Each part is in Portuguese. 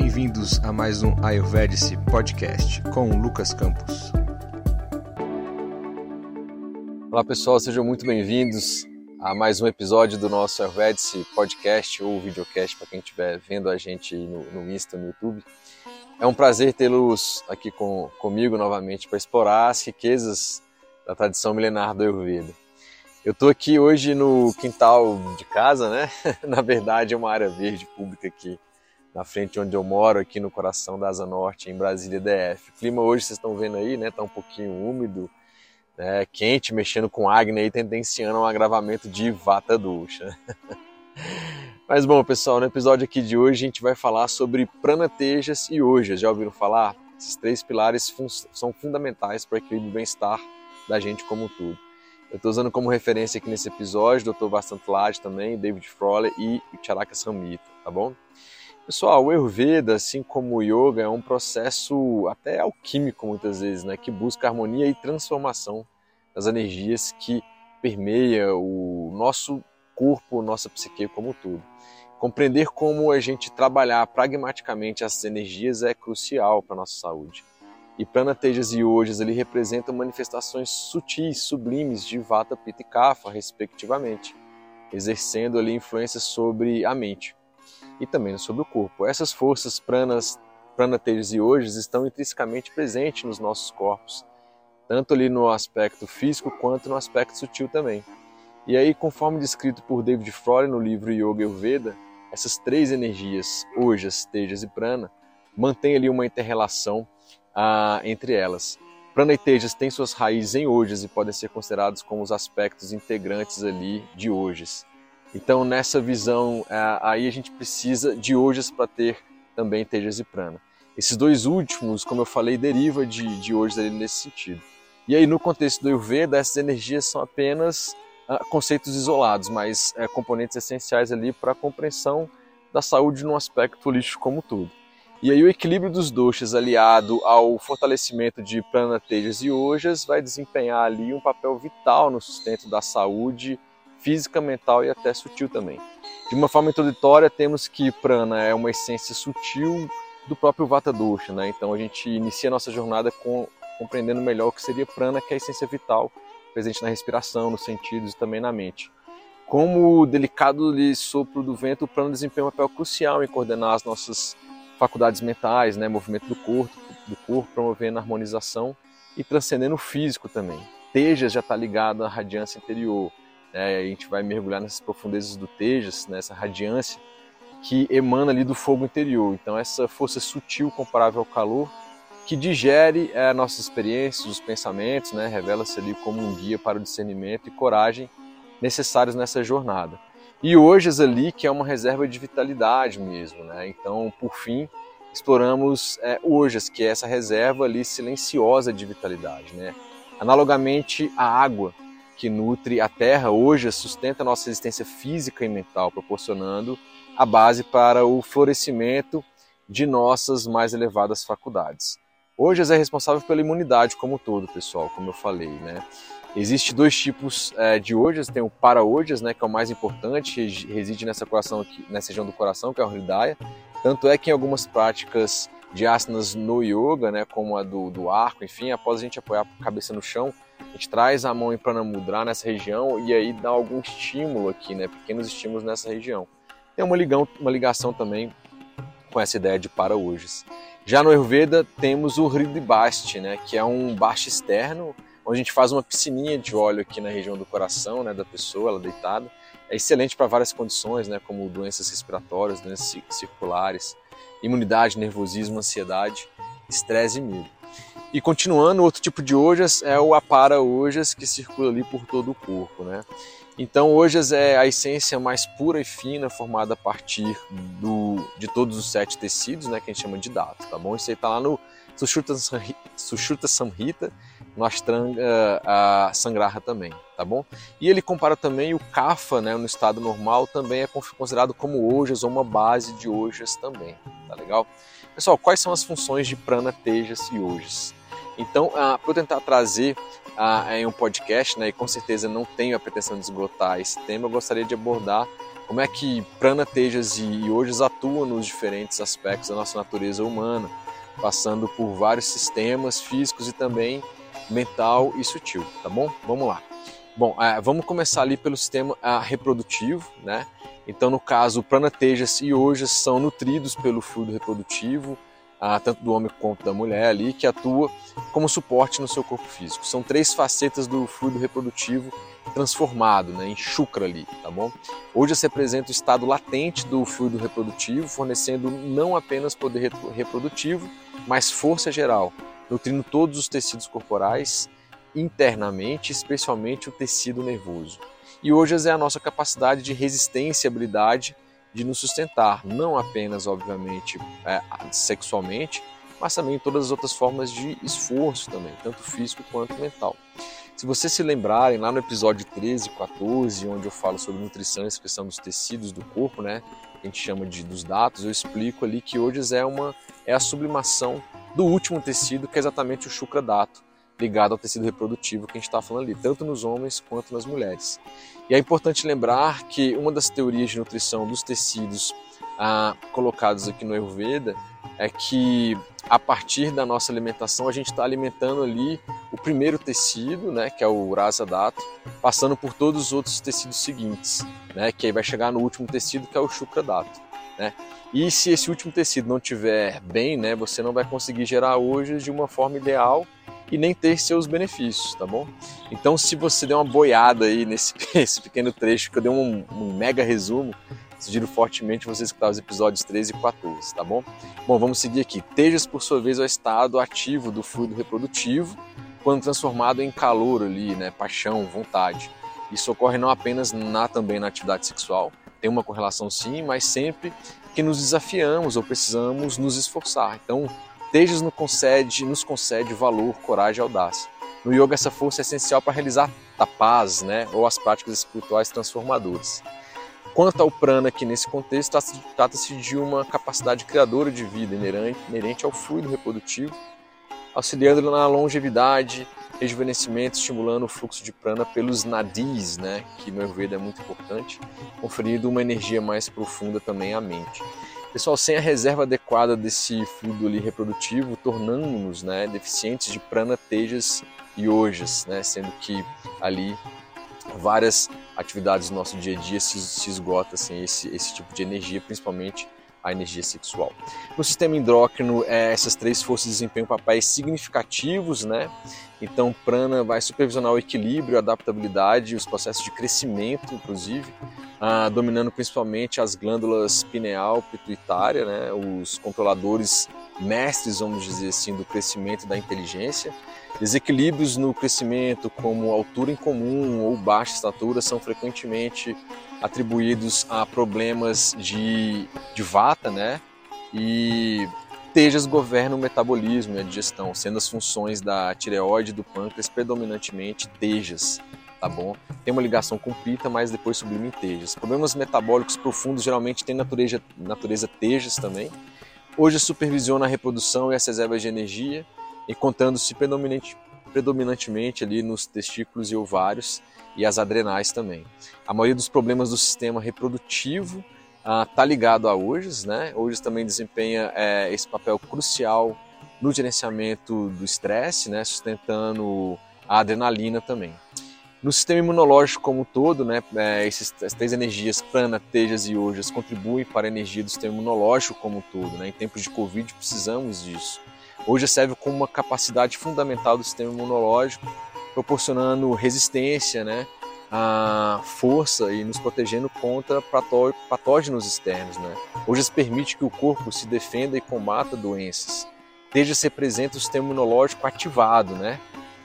Bem-vindos a mais um Ayurvedic Podcast com Lucas Campos. Olá pessoal, sejam muito bem-vindos a mais um episódio do nosso Ayurvedic Podcast ou videocast para quem estiver vendo a gente no, no Insta, no YouTube. É um prazer tê-los aqui com, comigo novamente para explorar as riquezas da tradição milenar do Ayurveda. Eu estou aqui hoje no quintal de casa, né? Na verdade é uma área verde pública aqui na frente onde eu moro, aqui no coração da Asa Norte, em Brasília DF. O clima hoje, vocês estão vendo aí, né? Tá um pouquinho úmido, né, quente, mexendo com acne aí, tendenciando um agravamento de vata dosha. Mas bom, pessoal, no episódio aqui de hoje a gente vai falar sobre pranatejas e ojas. Já ouviram falar? Esses três pilares fun são fundamentais para o equilíbrio e bem-estar da gente como um todo. Eu estou usando como referência aqui nesse episódio o Dr. Vastantlad também, David Froller e o Charaka Samhita, tá bom? Pessoal, o Ayurveda, assim como o Yoga, é um processo até alquímico muitas vezes, né, que busca harmonia e transformação das energias que permeia o nosso corpo, nossa psique como um todo. Compreender como a gente trabalhar pragmaticamente essas energias é crucial para a nossa saúde. E Pranatejas e Ojas ali representam manifestações sutis, sublimes de Vata, Pitta e Kapha, respectivamente, exercendo ali influência sobre a mente e também sobre o corpo. Essas forças pranas, pranatejas e ojas estão intrinsecamente presentes nos nossos corpos, tanto ali no aspecto físico quanto no aspecto sutil também. E aí, conforme descrito por David Frory no livro Yoga Ayurveda, essas três energias, ojas, tejas e prana, mantêm ali uma interrelação ah, entre elas. Prana e tejas têm suas raízes em ojas e podem ser considerados como os aspectos integrantes ali de ojas. Então, nessa visão, é, aí a gente precisa de ojas para ter também tejas e prana. Esses dois últimos, como eu falei, deriva de, de ojas ali nesse sentido. E aí, no contexto do Ayurveda, essas energias são apenas uh, conceitos isolados, mas uh, componentes essenciais ali para a compreensão da saúde num aspecto holístico como todo. E aí o equilíbrio dos doshas aliado ao fortalecimento de prana, tejas e ojas vai desempenhar ali um papel vital no sustento da saúde física, mental e até sutil também. De uma forma introdutória, temos que prana é uma essência sutil do próprio Vata Dosha, né? Então a gente inicia a nossa jornada com, compreendendo melhor o que seria prana, que é a essência vital presente na respiração, nos sentidos e também na mente. Como o delicado sopro do vento, o prana desempenha um papel crucial em coordenar as nossas faculdades mentais, né? movimento do corpo, do corpo promovendo a harmonização e transcendendo o físico também. Tejas já está ligado à radiância interior, é, a gente vai mergulhar nessas profundezas do Tejas, nessa radiância que emana ali do fogo interior. Então, essa força sutil comparável ao calor que digere é, nossas experiências, os pensamentos, né, revela-se ali como um guia para o discernimento e coragem necessários nessa jornada. E hoje ali que é uma reserva de vitalidade mesmo, né? Então, por fim, exploramos é, que é essa reserva ali silenciosa de vitalidade, né? Analogamente à água, que nutre a Terra hoje sustenta a nossa existência física e mental, proporcionando a base para o florescimento de nossas mais elevadas faculdades. Hoje é responsável pela imunidade como um todo, pessoal, como eu falei, né? Existem dois tipos é, de ojas, tem o para-ojas, né, que é o mais importante, reside nessa, coração aqui, nessa região do coração, que é o Hridaya. Tanto é que em algumas práticas de asanas no yoga, né, como a do, do arco, enfim, após a gente apoiar a cabeça no chão, a gente traz a mão em pranamudra nessa região e aí dá algum estímulo aqui, né? Pequenos estímulos nessa região. Tem uma, ligão, uma ligação também com essa ideia de para hojes. Já no Ayurveda temos o Hridibasti, né? Que é um baixo externo, onde a gente faz uma piscininha de óleo aqui na região do coração, né? Da pessoa, ela deitada. É excelente para várias condições, né? Como doenças respiratórias, doenças circulares, imunidade, nervosismo, ansiedade, estresse e medo. E continuando, outro tipo de ojas é o apara ojas que circula ali por todo o corpo, né? Então, ojas é a essência mais pura e fina formada a partir do, de todos os sete tecidos, né, que a gente chama de dato, tá bom? Isso aí tá lá no Sushruta Samhita, no Ashtanga a Sangraha também, tá bom? E ele compara também o Kapha, né, no estado normal, também é considerado como ojas ou uma base de ojas também, tá legal? Pessoal, quais são as funções de prana, tejas e ojas? Então, ah, para eu tentar trazer ah, em um podcast, né, e com certeza não tenho a pretensão de esgotar esse tema, eu gostaria de abordar como é que prana, tejas e ojas atuam nos diferentes aspectos da nossa natureza humana, passando por vários sistemas físicos e também mental e sutil, tá bom? Vamos lá. Bom, é, vamos começar ali pelo sistema reprodutivo, né? Então, no caso, prana, tejas e ojas são nutridos pelo fluido reprodutivo, ah, tanto do homem quanto da mulher ali, que atua como suporte no seu corpo físico. São três facetas do fluido reprodutivo transformado, né, em chucra ali, tá bom? Hoje se apresenta o estado latente do fluido reprodutivo, fornecendo não apenas poder reprodutivo, mas força geral, nutrindo todos os tecidos corporais internamente, especialmente o tecido nervoso. E hoje é a nossa capacidade de resistência e habilidade de nos sustentar, não apenas, obviamente, é, sexualmente, mas também em todas as outras formas de esforço também, tanto físico quanto mental. Se vocês se lembrarem, lá no episódio 13 e 14, onde eu falo sobre nutrição e expressão dos tecidos do corpo, né, a gente chama de dos dados, eu explico ali que hoje é, uma, é a sublimação do último tecido, que é exatamente o chukra dato, ligado ao tecido reprodutivo que a gente está falando ali, tanto nos homens quanto nas mulheres. E é importante lembrar que uma das teorias de nutrição dos tecidos ah, colocados aqui no Ayurveda é que a partir da nossa alimentação a gente está alimentando ali o primeiro tecido, né, que é o rasa dato, passando por todos os outros tecidos seguintes, né, que aí vai chegar no último tecido que é o shukra dato, né. E se esse último tecido não tiver bem, né, você não vai conseguir gerar hoje de uma forma ideal e nem ter seus benefícios, tá bom? Então, se você der uma boiada aí nesse esse pequeno trecho que eu dei um, um mega resumo, sugiro fortemente você escutar os episódios 13 e 14, tá bom? Bom, vamos seguir aqui. Tejas, por sua vez, é o estado ativo do fluido reprodutivo quando transformado em calor ali, né, paixão, vontade. Isso ocorre não apenas na também na atividade sexual, tem uma correlação sim, mas sempre que nos desafiamos ou precisamos nos esforçar. Então, Tejas nos concede, nos concede valor, coragem e audácia. No yoga, essa força é essencial para realizar tapas, né, ou as práticas espirituais transformadoras. Quanto ao prana, que nesse contexto trata-se de uma capacidade criadora de vida inerente, ao fluido reprodutivo, auxiliando na longevidade, rejuvenescimento, estimulando o fluxo de prana pelos nadis, né, que no Ayurveda é muito importante, conferindo uma energia mais profunda também à mente. Pessoal, sem a reserva adequada desse fluido ali reprodutivo, tornamos-nos né, deficientes de prana, tejas e ojas, né, sendo que ali várias atividades do nosso dia a dia se, se esgota assim, esse, esse tipo de energia, principalmente a energia sexual. No sistema endócrino, é, essas três forças desempenham papéis significativos, né? Então, prana vai supervisionar o equilíbrio, a adaptabilidade, os processos de crescimento, inclusive, ah, dominando principalmente as glândulas pineal, pituitária, né? Os controladores mestres, vamos dizer assim, do crescimento da inteligência. Desequilíbrios no crescimento, como altura incomum ou baixa estatura, são frequentemente atribuídos a problemas de, de vata, né? E tejas governam o metabolismo e a digestão, sendo as funções da tireoide e do pâncreas predominantemente tejas, tá bom? Tem uma ligação com pita, mas depois sublime tejas. Problemas metabólicos profundos geralmente têm natureza, natureza tejas também. Hoje supervisiona a reprodução e as reservas de energia, encontrando-se predominante, predominantemente ali nos testículos e ovários e as adrenais também. A maioria dos problemas do sistema reprodutivo está ah, ligado a OJAS, né? OJAS também desempenha é, esse papel crucial no gerenciamento do estresse, né? Sustentando a adrenalina também. No sistema imunológico como um todo, né, é, essas três energias, prana, tejas e ojas, contribuem para a energia do sistema imunológico como um todo. Né? Em tempos de Covid precisamos disso. Hoje serve como uma capacidade fundamental do sistema imunológico proporcionando resistência, né, a força e nos protegendo contra patógenos externos. Né? Hoje permite que o corpo se defenda e combata doenças. Esteja se representa o sistema imunológico ativado, né?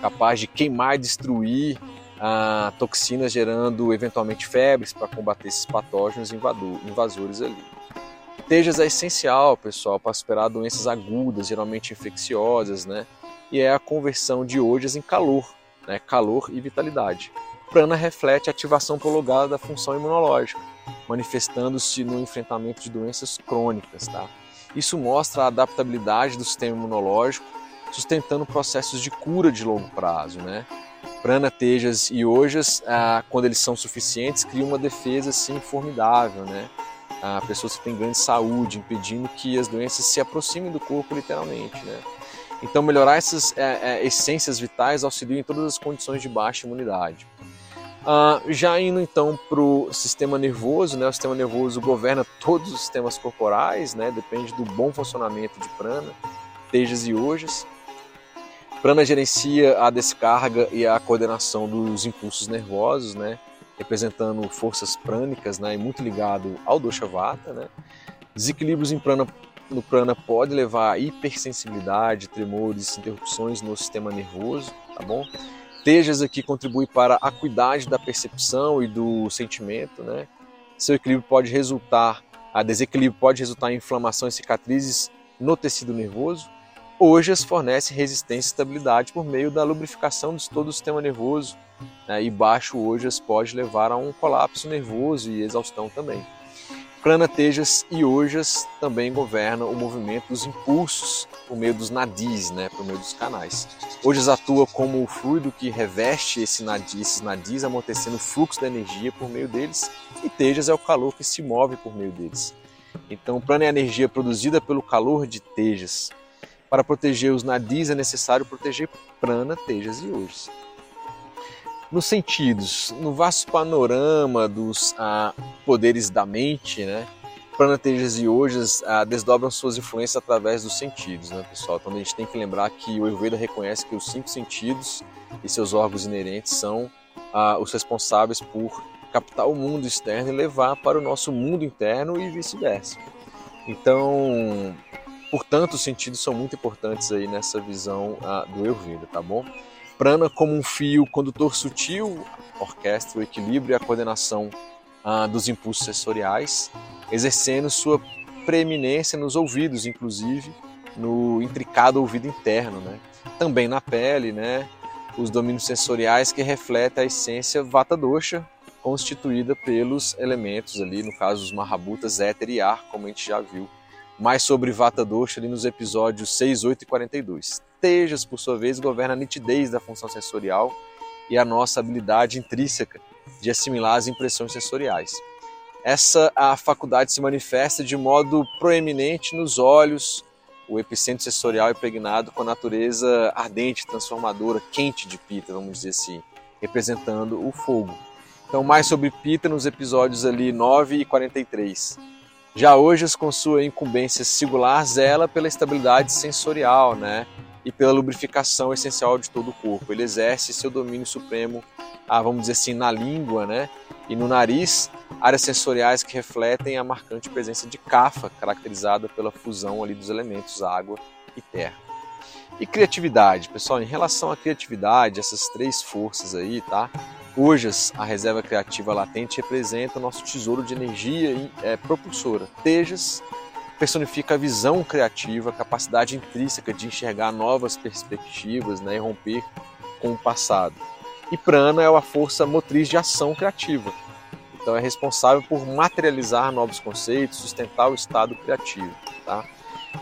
capaz de queimar e destruir a toxinas, gerando eventualmente febres para combater esses patógenos invasores ali. Tejas é essencial, pessoal, para superar doenças agudas, geralmente infecciosas, né? E é a conversão de ojas em calor, né, calor e vitalidade. Prana reflete a ativação prolongada da função imunológica, manifestando-se no enfrentamento de doenças crônicas. Tá? Isso mostra a adaptabilidade do sistema imunológico, sustentando processos de cura de longo prazo. Né? Prana, Tejas e Ojas, ah, quando eles são suficientes, criam uma defesa assim formidável, né? Ah, pessoas que têm grande saúde, impedindo que as doenças se aproximem do corpo literalmente, né? Então melhorar essas é, é, essências vitais auxilia em todas as condições de baixa imunidade. Ah, já indo então para o sistema nervoso, né? o sistema nervoso governa todos os sistemas corporais, né? depende do bom funcionamento de prana, tejas e ojas. Prana gerencia a descarga e a coordenação dos impulsos nervosos, né? representando forças prânicas né? e muito ligado ao dosha vata. Né? Desequilíbrios em prana, no prana pode levar a hipersensibilidade, tremores, interrupções no sistema nervoso, tá bom? Tejas aqui contribui para a acuidade da percepção e do sentimento, né? Seu equilíbrio pode resultar, a desequilíbrio pode resultar em inflamação e cicatrizes no tecido nervoso. Ojas fornece resistência e estabilidade por meio da lubrificação de todo o sistema nervoso. Né? E baixo ojas pode levar a um colapso nervoso e exaustão também. Prana, Tejas e Ojas também governam o movimento dos impulsos por meio dos nadis, né, por meio dos canais. Ojas atua como o fluido que reveste esse esses nadis, amortecendo o fluxo da energia por meio deles, e Tejas é o calor que se move por meio deles. Então, prana é a energia produzida pelo calor de Tejas. Para proteger os nadis é necessário proteger prana, Tejas e Ojas nos sentidos, no vasto panorama dos ah, poderes da mente, né? Pranatejas e Ojas ah, desdobram suas influências através dos sentidos, né, pessoal? Então a gente tem que lembrar que o Ayurveda reconhece que os cinco sentidos e seus órgãos inerentes são ah, os responsáveis por captar o mundo externo e levar para o nosso mundo interno e vice-versa. Então, portanto, os sentidos são muito importantes aí nessa visão ah, do Ayurveda, tá bom? Prana como um fio condutor sutil, orquestra o equilíbrio e a coordenação ah, dos impulsos sensoriais, exercendo sua preeminência nos ouvidos, inclusive no intricado ouvido interno, né? Também na pele, né? Os domínios sensoriais que refletem a essência Vata Dosha, constituída pelos elementos ali, no caso os Mahabutas, éter e ar, como a gente já viu. Mais sobre Vata Dosha ali nos episódios 6, 8 e 42. Tejas, por sua vez, governa a nitidez da função sensorial e a nossa habilidade intrínseca de assimilar as impressões sensoriais. Essa a faculdade se manifesta de modo proeminente nos olhos, o epicentro sensorial impregnado com a natureza ardente, transformadora, quente de Pita, vamos dizer assim, representando o fogo. Então, mais sobre Pita nos episódios ali 9 e 43. Já hoje, com sua incumbência singular, zela pela estabilidade sensorial, né? e pela lubrificação essencial de todo o corpo. Ele exerce seu domínio supremo, ah, vamos dizer assim, na língua, né? E no nariz, áreas sensoriais que refletem a marcante presença de cafa, caracterizada pela fusão ali dos elementos água e terra. E criatividade, pessoal, em relação à criatividade, essas três forças aí, tá? Ojas, a reserva criativa latente, representa nosso tesouro de energia é, propulsora. Tejas, personifica a visão criativa, a capacidade intrínseca de enxergar novas perspectivas né, e romper com o passado. E prana é a força motriz de ação criativa. Então é responsável por materializar novos conceitos, sustentar o estado criativo. Tá?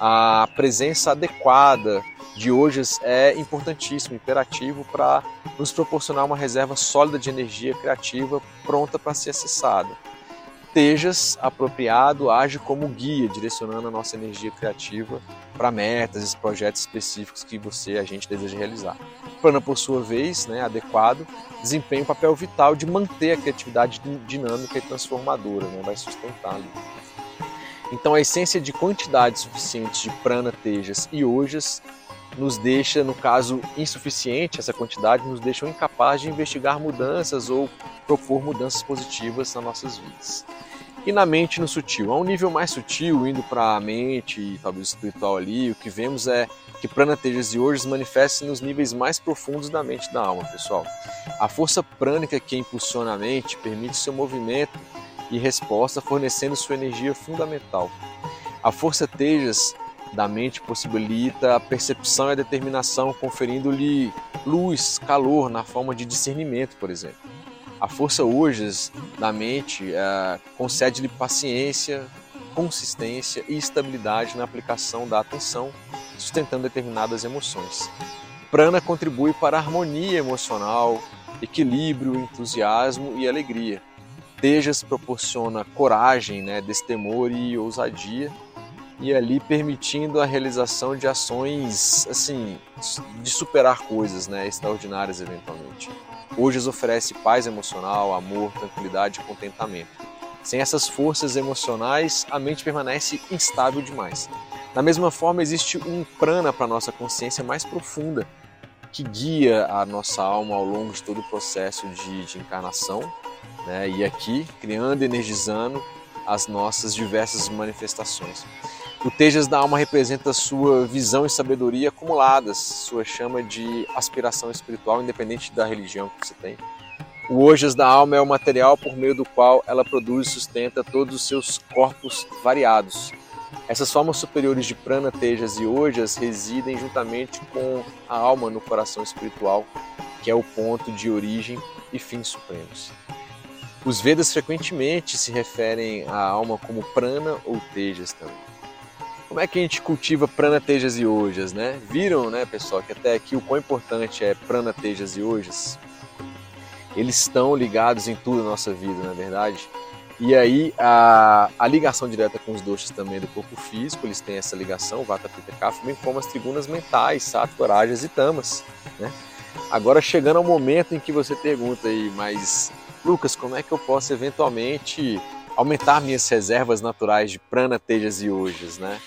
A presença adequada de hoje é importantíssimo, imperativo para nos proporcionar uma reserva sólida de energia criativa pronta para ser acessada. Tejas, apropriado, age como guia, direcionando a nossa energia criativa para metas e projetos específicos que você, a gente, deseja realizar. Prana, por sua vez, né, adequado, desempenha um papel vital de manter a criatividade dinâmica e transformadora, né, vai sustentar ali. Então, a essência de quantidade suficiente de prana, tejas e ojas nos deixa, no caso insuficiente, essa quantidade nos deixa incapazes de investigar mudanças ou propor mudanças positivas nas nossas vidas. E na mente no sutil, a um nível mais sutil, indo para a mente e talvez espiritual ali, o que vemos é que pranatejas e hoje manifestam nos níveis mais profundos da mente e da alma, pessoal. A força prânica que impulsiona a mente permite seu movimento e resposta, fornecendo sua energia fundamental. A força tejas da mente possibilita a percepção e a determinação, conferindo-lhe luz, calor na forma de discernimento, por exemplo. A força Urges da mente é, concede-lhe paciência, consistência e estabilidade na aplicação da atenção, sustentando determinadas emoções. prana contribui para a harmonia emocional, equilíbrio, entusiasmo e alegria. Tejas proporciona coragem, né, destemor e ousadia, e ali permitindo a realização de ações assim de superar coisas, né, extraordinárias eventualmente. Hoje oferece paz emocional, amor, tranquilidade e contentamento. Sem essas forças emocionais, a mente permanece instável demais. Da mesma forma, existe um prana para nossa consciência mais profunda, que guia a nossa alma ao longo de todo o processo de, de encarnação, né? e aqui criando energizando as nossas diversas manifestações. O Tejas da alma representa sua visão e sabedoria acumuladas, sua chama de aspiração espiritual, independente da religião que você tem. O Ojas da alma é o material por meio do qual ela produz e sustenta todos os seus corpos variados. Essas formas superiores de prana, tejas e ojas residem juntamente com a alma no coração espiritual, que é o ponto de origem e fim supremos. Os Vedas frequentemente se referem à alma como prana ou tejas também. Como é que a gente cultiva prana, tejas e ojas, né? Viram, né, pessoal, que até aqui o quão importante é prana, tejas e ojas? Eles estão ligados em tudo na nossa vida, na é verdade. E aí a, a ligação direta com os doshas também do corpo físico, eles têm essa ligação, Vata, Pitta, Kapha, bem como as trigunas mentais, Sattva, Rajas e Tamas, né? Agora chegando ao momento em que você pergunta aí, mas Lucas, como é que eu posso eventualmente aumentar minhas reservas naturais de prana, tejas e ojas, né?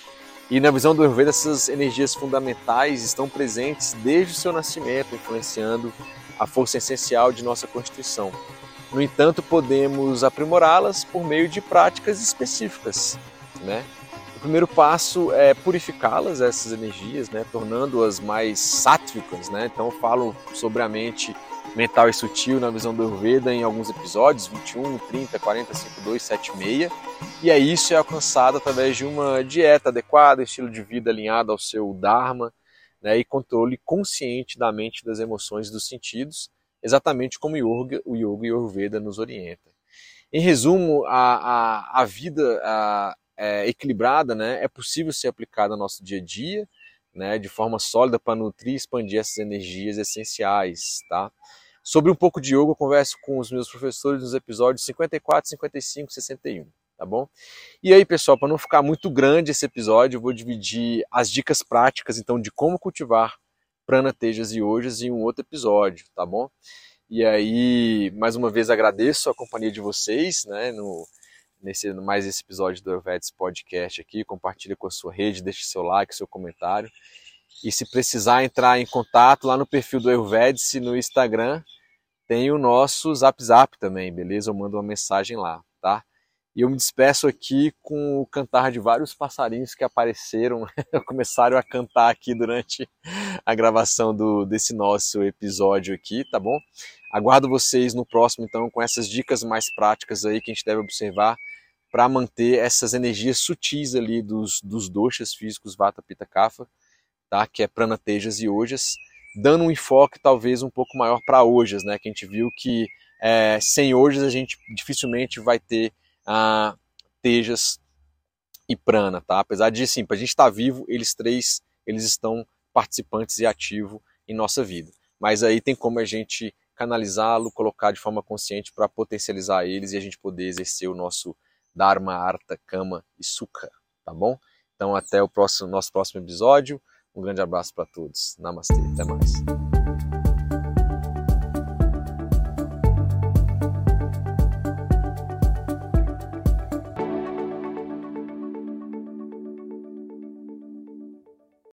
E na visão do Ayurveda, essas energias fundamentais estão presentes desde o seu nascimento, influenciando a força essencial de nossa constituição. No entanto, podemos aprimorá-las por meio de práticas específicas. Né? O primeiro passo é purificá-las, essas energias, né? tornando-as mais sáttvicas. Né? Então, falo sobre a mente mental e sutil na visão do Ayurveda em alguns episódios, 21, 30, 40, 52, 76. E aí isso é alcançado através de uma dieta adequada, estilo de vida alinhado ao seu Dharma né, e controle consciente da mente, das emoções e dos sentidos, exatamente como o Yoga, o yoga e o Ayurveda nos orienta. Em resumo, a, a, a vida a, é, equilibrada né, é possível ser aplicada no nosso dia a dia, né, de forma sólida para nutrir e expandir essas energias essenciais. Tá? Sobre um pouco de yoga, eu converso com os meus professores nos episódios 54, 55 61. Tá bom? E aí, pessoal, para não ficar muito grande esse episódio, eu vou dividir as dicas práticas, então, de como cultivar prana, tejas e ojas em um outro episódio, tá bom? E aí, mais uma vez, agradeço a companhia de vocês, né, no, nesse, mais esse episódio do Ayurvedic Podcast aqui. Compartilha com a sua rede, deixe seu like, seu comentário. E se precisar entrar em contato lá no perfil do Ayurvedic no Instagram, tem o nosso Zap Zap também, beleza? Eu mando uma mensagem lá, tá? E eu me despeço aqui com o cantar de vários passarinhos que apareceram, começaram a cantar aqui durante a gravação do, desse nosso episódio aqui, tá bom? Aguardo vocês no próximo, então, com essas dicas mais práticas aí que a gente deve observar para manter essas energias sutis ali dos, dos doshas físicos Vata, Pitta, Kapha, tá? que é Prana, Tejas e Ojas, dando um enfoque talvez um pouco maior para Ojas, né? que a gente viu que é, sem Ojas a gente dificilmente vai ter ah, Tejas e Prana, tá? Apesar de, sim, para a gente estar tá vivo, eles três, eles estão participantes e ativos em nossa vida. Mas aí tem como a gente canalizá-lo, colocar de forma consciente para potencializar eles e a gente poder exercer o nosso Dharma, Artha, Kama e Sukha, tá bom? Então até o próximo, nosso próximo episódio. Um grande abraço para todos. Namastê. Até mais.